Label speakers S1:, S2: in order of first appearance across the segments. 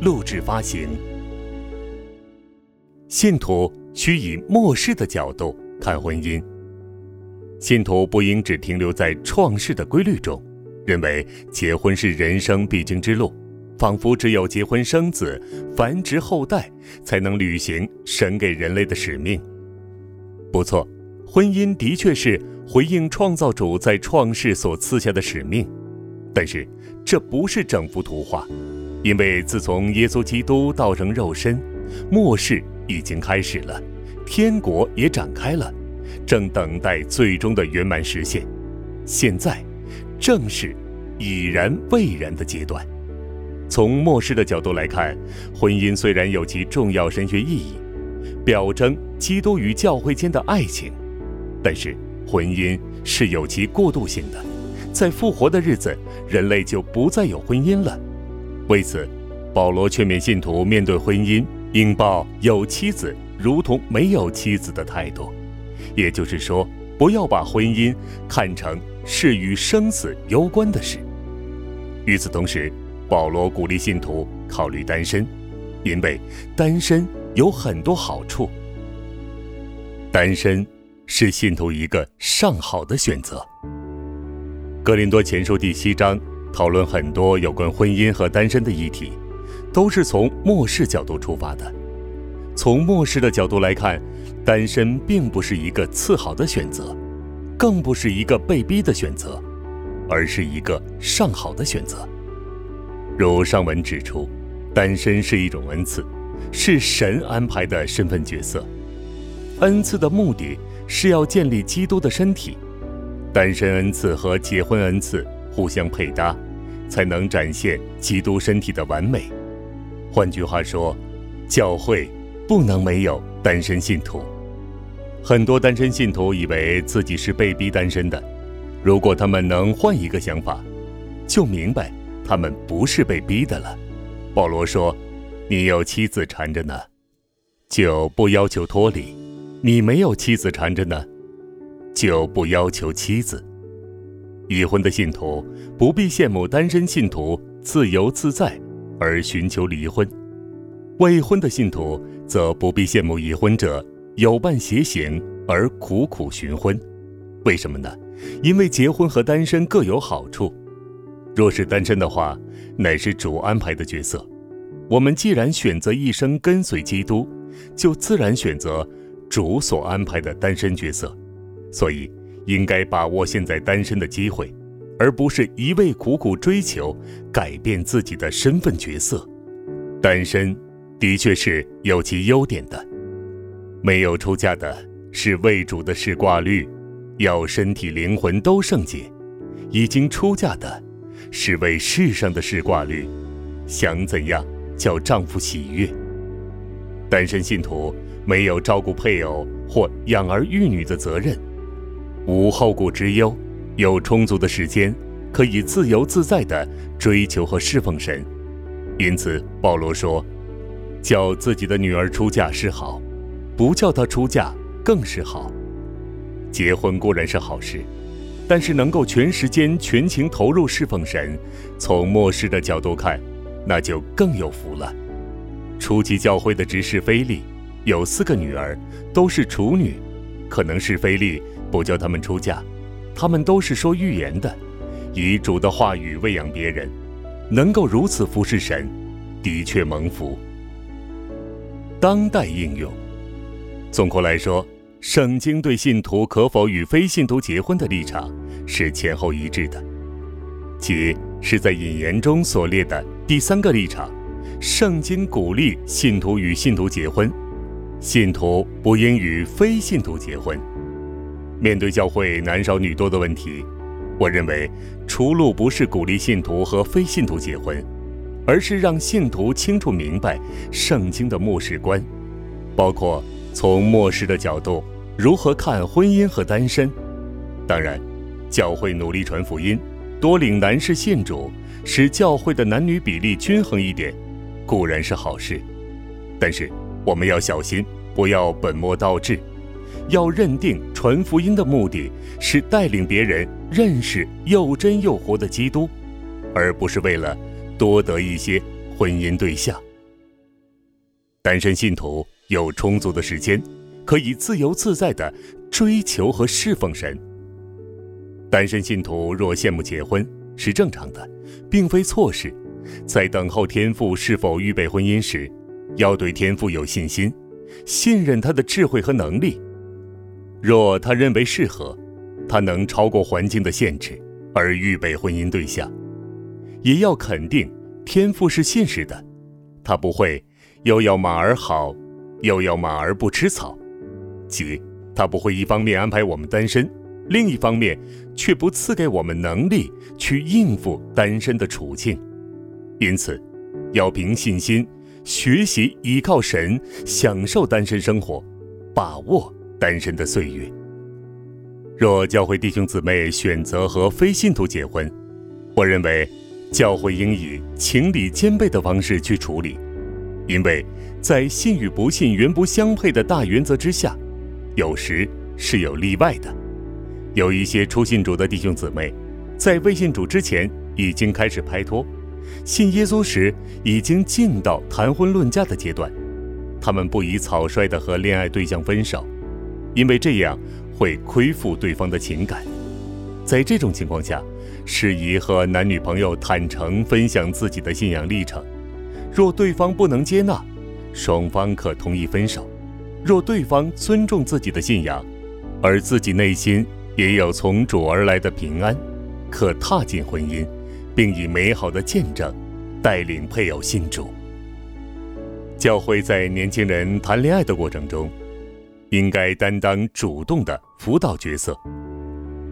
S1: 录制发行。信徒需以末世的角度看婚姻。信徒不应只停留在创世的规律中，认为结婚是人生必经之路，仿佛只有结婚生子、繁殖后代，才能履行神给人类的使命。不错，婚姻的确是回应创造主在创世所赐下的使命，但是这不是整幅图画，因为自从耶稣基督道成肉身，末世已经开始了，天国也展开了。正等待最终的圆满实现，现在正是已然未然的阶段。从末世的角度来看，婚姻虽然有其重要神学意义，表征基督与教会间的爱情，但是婚姻是有其过渡性的，在复活的日子，人类就不再有婚姻了。为此，保罗劝勉信徒面对婚姻，应抱有妻子如同没有妻子的态度。也就是说，不要把婚姻看成是与生死攸关的事。与此同时，保罗鼓励信徒考虑单身，因为单身有很多好处。单身是信徒一个上好的选择。格林多前书第七章讨论很多有关婚姻和单身的议题，都是从末世角度出发的。从末世的角度来看。单身并不是一个次好的选择，更不是一个被逼的选择，而是一个上好的选择。如上文指出，单身是一种恩赐，是神安排的身份角色。恩赐的目的是要建立基督的身体，单身恩赐和结婚恩赐互相配搭，才能展现基督身体的完美。换句话说，教会不能没有单身信徒。很多单身信徒以为自己是被逼单身的，如果他们能换一个想法，就明白他们不是被逼的了。保罗说：“你有妻子缠着呢，就不要求脱离；你没有妻子缠着呢，就不要求妻子。”已婚的信徒不必羡慕单身信徒自由自在而寻求离婚，未婚的信徒则不必羡慕已婚者。有伴邪行而苦苦寻婚，为什么呢？因为结婚和单身各有好处。若是单身的话，乃是主安排的角色。我们既然选择一生跟随基督，就自然选择主所安排的单身角色。所以，应该把握现在单身的机会，而不是一味苦苦追求改变自己的身份角色。单身的确是有其优点的。没有出嫁的是为主的事挂虑，要身体灵魂都圣洁；已经出嫁的，是为世上的事挂虑，想怎样叫丈夫喜悦。单身信徒没有照顾配偶或养儿育女的责任，无后顾之忧，有充足的时间可以自由自在地追求和侍奉神。因此，保罗说：“叫自己的女儿出嫁是好。”不叫她出嫁更是好。结婚固然是好事，但是能够全时间、全情投入侍奉神，从末世的角度看，那就更有福了。初期教会的执事菲利有四个女儿，都是处女，可能是菲利不叫他们出嫁，他们都是说预言的，以主的话语喂养别人，能够如此服侍神，的确蒙福。当代应用。总括来说，圣经对信徒可否与非信徒结婚的立场是前后一致的，即是在引言中所列的第三个立场：圣经鼓励信徒与信徒结婚，信徒不应与非信徒结婚。面对教会男少女多的问题，我认为出路不是鼓励信徒和非信徒结婚，而是让信徒清楚明白圣经的末世观，包括从末世的角度如何看婚姻和单身。当然，教会努力传福音，多领男士信主，使教会的男女比例均衡一点，固然是好事。但是我们要小心，不要本末倒置，要认定传福音的目的是带领别人认识又真又活的基督，而不是为了多得一些婚姻对象。单身信徒有充足的时间，可以自由自在地追求和侍奉神。单身信徒若羡慕结婚是正常的，并非错事。在等候天父是否预备婚姻时，要对天父有信心，信任他的智慧和能力。若他认为适合，他能超过环境的限制而预备婚姻对象，也要肯定天赋是现实的，他不会又要马儿好，又要马儿不吃草，即他不会一方面安排我们单身。另一方面，却不赐给我们能力去应付单身的处境，因此，要凭信心学习依靠神，享受单身生活，把握单身的岁月。若教会弟兄姊妹选择和非信徒结婚，我认为教会应以情理兼备的方式去处理，因为在信与不信原不相配的大原则之下，有时是有例外的。有一些初信主的弟兄姊妹，在未信主之前已经开始拍拖，信耶稣时已经进到谈婚论嫁的阶段。他们不宜草率地和恋爱对象分手，因为这样会亏负对方的情感。在这种情况下，适宜和男女朋友坦诚分享自己的信仰历程。若对方不能接纳，双方可同意分手。若对方尊重自己的信仰，而自己内心，也有从主而来的平安，可踏进婚姻，并以美好的见证带领配偶信主。教会在年轻人谈恋爱的过程中，应该担当主动的辅导角色。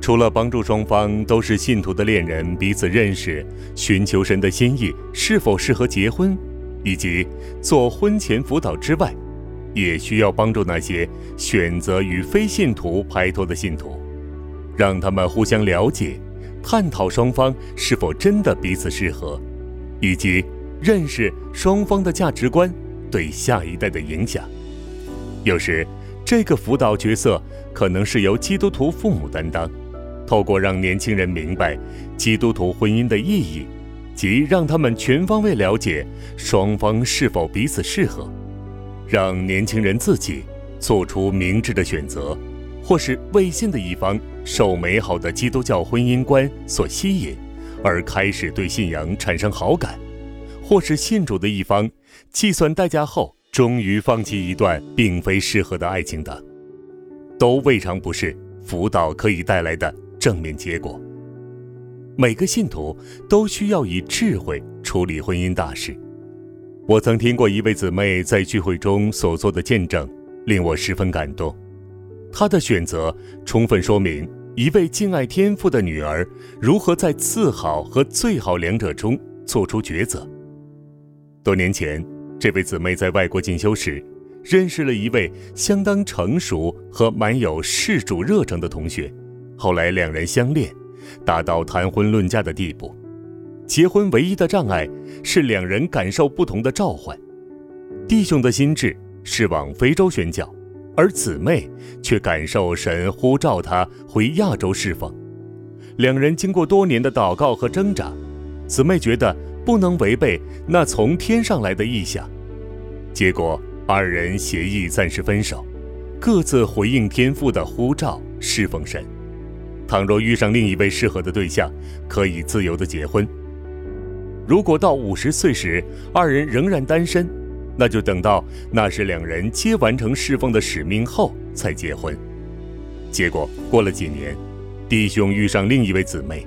S1: 除了帮助双方都是信徒的恋人彼此认识、寻求神的心意是否适合结婚，以及做婚前辅导之外，也需要帮助那些选择与非信徒拍拖的信徒。让他们互相了解，探讨双方是否真的彼此适合，以及认识双方的价值观对下一代的影响。有时，这个辅导角色可能是由基督徒父母担当，透过让年轻人明白基督徒婚姻的意义，及让他们全方位了解双方是否彼此适合，让年轻人自己做出明智的选择。或是未信的一方受美好的基督教婚姻观所吸引，而开始对信仰产生好感；或是信主的一方计算代价后，终于放弃一段并非适合的爱情等，都未尝不是辅导可以带来的正面结果。每个信徒都需要以智慧处理婚姻大事。我曾听过一位姊妹在聚会中所做的见证，令我十分感动。她的选择充分说明一位敬爱天赋的女儿如何在次好和最好两者中做出抉择。多年前，这位姊妹在外国进修时，认识了一位相当成熟和满有事主热诚的同学，后来两人相恋，达到谈婚论嫁的地步。结婚唯一的障碍是两人感受不同的召唤。弟兄的心智是往非洲宣教。而姊妹却感受神呼召她回亚洲侍奉，两人经过多年的祷告和挣扎，姊妹觉得不能违背那从天上来的意象，结果二人协议暂时分手，各自回应天父的呼召侍奉神。倘若遇上另一位适合的对象，可以自由的结婚。如果到五十岁时二人仍然单身。那就等到那时两人皆完成侍奉的使命后才结婚。结果过了几年，弟兄遇上另一位姊妹，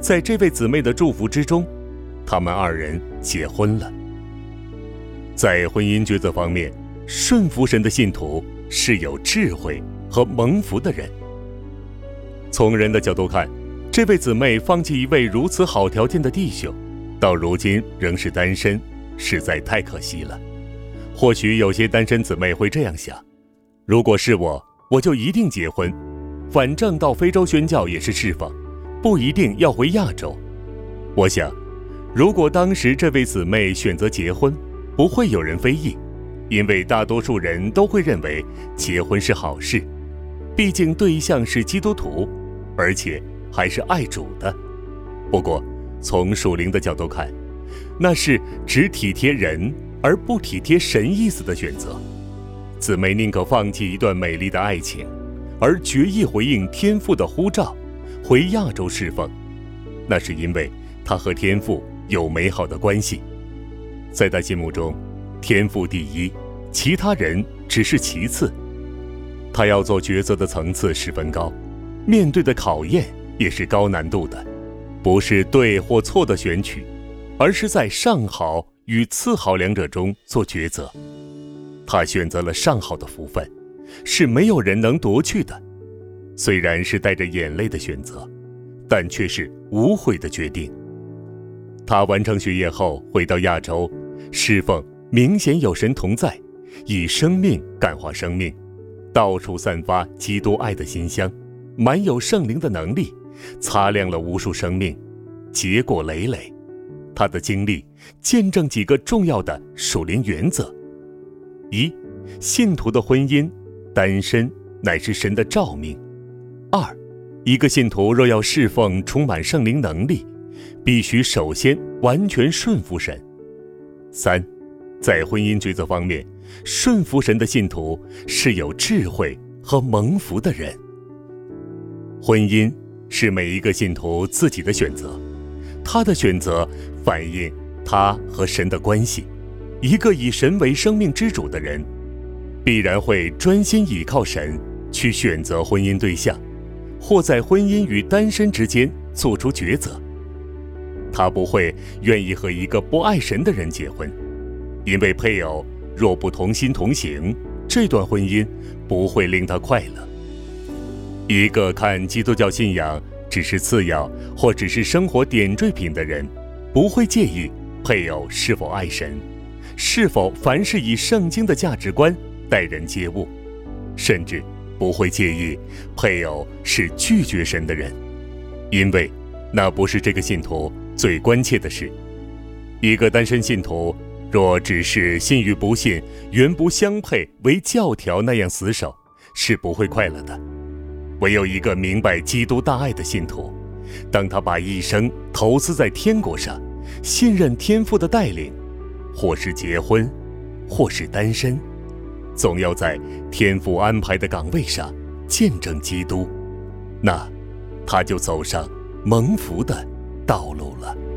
S1: 在这位姊妹的祝福之中，他们二人结婚了。在婚姻抉择方面，顺服神的信徒是有智慧和蒙福的人。从人的角度看，这位姊妹放弃一位如此好条件的弟兄，到如今仍是单身，实在太可惜了。或许有些单身姊妹会这样想：如果是我，我就一定结婚，反正到非洲宣教也是侍奉，不一定要回亚洲。我想，如果当时这位姊妹选择结婚，不会有人非议，因为大多数人都会认为结婚是好事，毕竟对象是基督徒，而且还是爱主的。不过，从属灵的角度看，那是只体贴人而不体贴神意思的选择。姊妹宁可放弃一段美丽的爱情，而决意回应天父的呼召，回亚洲侍奉。那是因为她和天父有美好的关系，在他心目中，天赋第一，其他人只是其次。他要做抉择的层次十分高，面对的考验也是高难度的。不是对或错的选取，而是在上好与次好两者中做抉择。他选择了上好的福分，是没有人能夺去的。虽然是带着眼泪的选择，但却是无悔的决定。他完成学业后回到亚洲，侍奉明显有神同在，以生命感化生命，到处散发基督爱的馨香，满有圣灵的能力。擦亮了无数生命，结果累累。他的经历见证几个重要的属灵原则：一、信徒的婚姻单身乃是神的照命；二、一个信徒若要侍奉充满圣灵能力，必须首先完全顺服神；三、在婚姻抉择方面，顺服神的信徒是有智慧和蒙福的人。婚姻。是每一个信徒自己的选择，他的选择反映他和神的关系。一个以神为生命之主的人，必然会专心倚靠神去选择婚姻对象，或在婚姻与单身之间做出抉择。他不会愿意和一个不爱神的人结婚，因为配偶若不同心同行，这段婚姻不会令他快乐。一个看基督教信仰只是次要或只是生活点缀品的人，不会介意配偶是否爱神，是否凡事以圣经的价值观待人接物，甚至不会介意配偶是拒绝神的人，因为那不是这个信徒最关切的是。一个单身信徒若只是信与不信原不相配为教条那样死守，是不会快乐的。唯有一个明白基督大爱的信徒，当他把一生投资在天国上，信任天父的带领，或是结婚，或是单身，总要在天父安排的岗位上见证基督，那他就走上蒙福的道路了。